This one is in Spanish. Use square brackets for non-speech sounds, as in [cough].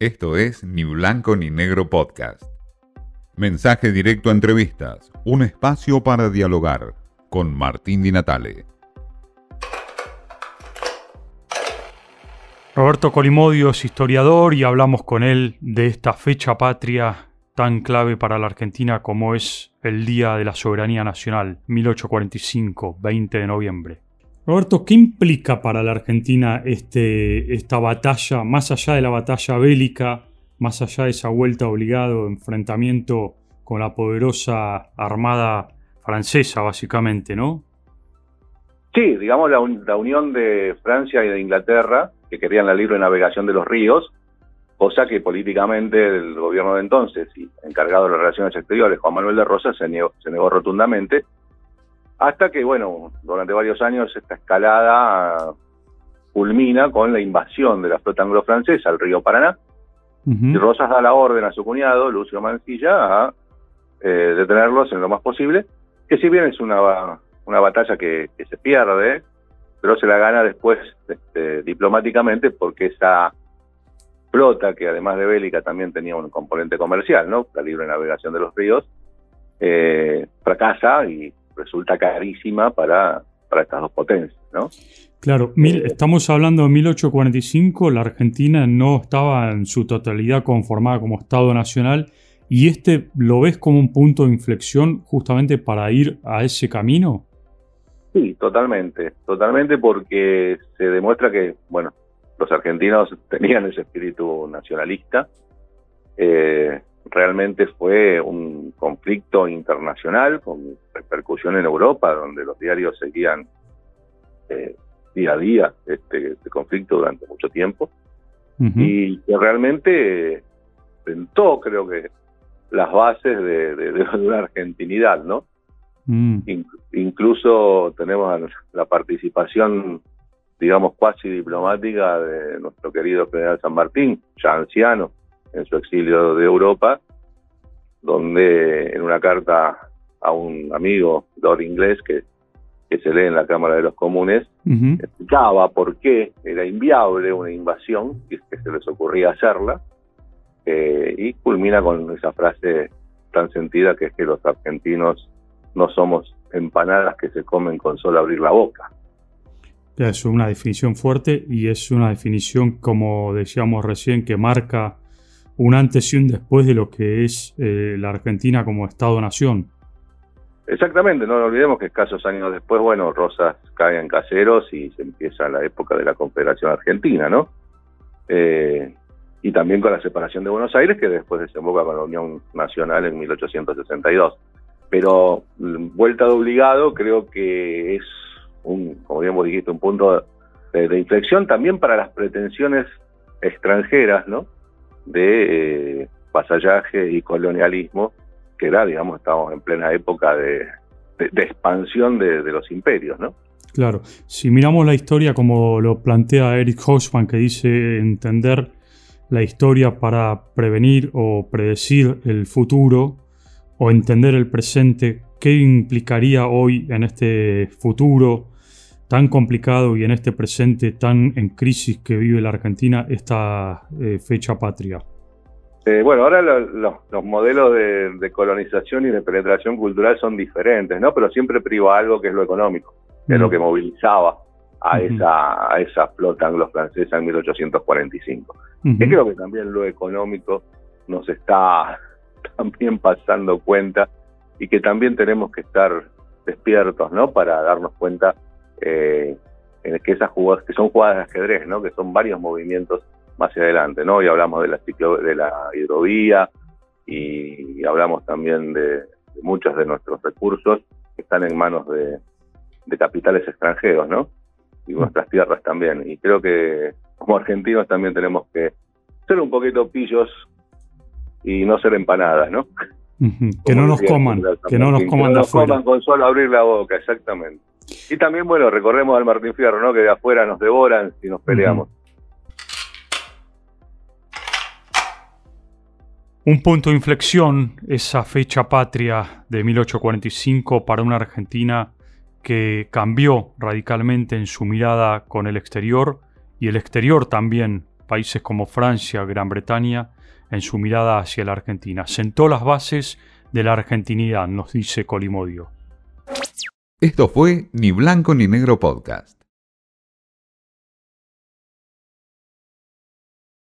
Esto es Ni Blanco ni Negro Podcast. Mensaje directo a entrevistas, un espacio para dialogar con Martín Di Natale. Roberto Colimodio es historiador y hablamos con él de esta fecha patria tan clave para la Argentina como es el Día de la Soberanía Nacional, 1845, 20 de noviembre. Roberto, ¿qué implica para la Argentina este, esta batalla, más allá de la batalla bélica, más allá de esa vuelta obligado, enfrentamiento con la poderosa armada francesa, básicamente, ¿no? Sí, digamos la, unión de Francia y de Inglaterra, que querían la libre navegación de los ríos, cosa que políticamente el gobierno de entonces encargado de las relaciones exteriores, Juan Manuel de Rosa, se negó, se negó rotundamente hasta que, bueno, durante varios años esta escalada culmina con la invasión de la flota anglo-francesa al río Paraná. Y Rosas da la orden a su cuñado, Lucio Mancilla, a eh, detenerlos en lo más posible, que si bien es una, una batalla que, se pierde, pero se la gana después este, diplomáticamente porque esa flota, que además de bélica también tenía un componente comercial, ¿no? La libre navegación de los ríos, eh, fracasa y resulta carísima para, para estas dos potencias, ¿no? Claro, mil, eh, estamos hablando de 1845, la Argentina no estaba en su totalidad conformada como Estado Nacional y este lo ves como un punto de inflexión justamente para ir a ese camino. Sí, totalmente, totalmente porque se demuestra que, bueno, los argentinos tenían ese espíritu nacionalista, eh, realmente fue un conflicto internacional con repercusión en Europa, donde los diarios seguían eh, día a día este, este, conflicto durante mucho tiempo, y que realmente sentó, creo que, las bases de, una [laughs] argentinidad, ¿no? Mm. incluso tenemos la participación, digamos, cuasi diplomática de nuestro querido general San Martín, ya anciano, en su exilio de Europa, donde en una carta a un amigo, Lord Inglés, que, que se lee en la Cámara de los Comunes, explicaba por qué era inviable una invasión, y que se les ocurría hacerla, eh, y culmina con esa frase tan sentida que es que los argentinos no somos empanadas que se comen con solo abrir la boca. Es una definición fuerte y es una definición, como decíamos recién, que marca un antes y un después de lo que es eh, la Argentina como Estado-Nación. Exactamente, no olvidemos que escasos años después, bueno, Rosas cae en caseros y se empieza la época de la Confederación Argentina, ¿no? Eh, y también con la separación de Buenos Aires, que después desemboca con la Unión Nacional en 1862. Pero mm, vuelta de obligado creo que es, un, como bien vos dijiste, un punto de, inflexión también para las pretensiones extranjeras, ¿no? de eh, vasallaje y colonialismo, que era, digamos, estábamos en plena época de, expansión de, los imperios, ¿no? Claro, si miramos la historia como lo plantea Eric Hochman, que dice entender la historia para prevenir o predecir el futuro o entender el presente, ¿qué implicaría hoy en este futuro tan complicado y en este presente tan en crisis que vive la Argentina esta eh, fecha patria? Eh, bueno, ahora los modelos de, colonización y de penetración cultural son diferentes, ¿no? Pero siempre priva algo que es lo económico, que es lo que movilizaba a, esa, a esa flota anglo-francesa en 1845. Y creo que también lo económico nos está [laughs] también pasando cuenta y que también tenemos que estar despiertos, ¿no? Para darnos cuenta eh, en que esas jugadas, que son jugadas de ajedrez, ¿no? que son varios movimientos más adelante, ¿no? Y hablamos de la de la hidrovía y, hablamos también de, muchos de nuestros recursos que están en manos de, capitales extranjeros, ¿no? Y nuestras tierras también. Y creo que como argentinos también tenemos que ser un poquito pillos y no ser empanadas, ¿no? [laughs] Que no nos coman, que no nos coman de afuera. coman con solo abrir la boca, exactamente. Y también, bueno, recordemos al Martín Fierro, ¿no? Que de afuera nos devoran si nos peleamos. Un punto de inflexión, esa fecha patria de 1845 para una Argentina que cambió radicalmente en su mirada con el exterior y el exterior también países como Francia, Gran Bretaña, en su mirada hacia la Argentina. Sentó las bases de la argentinidad, nos dice Colimodio. Esto fue Ni Blanco ni Negro Podcast.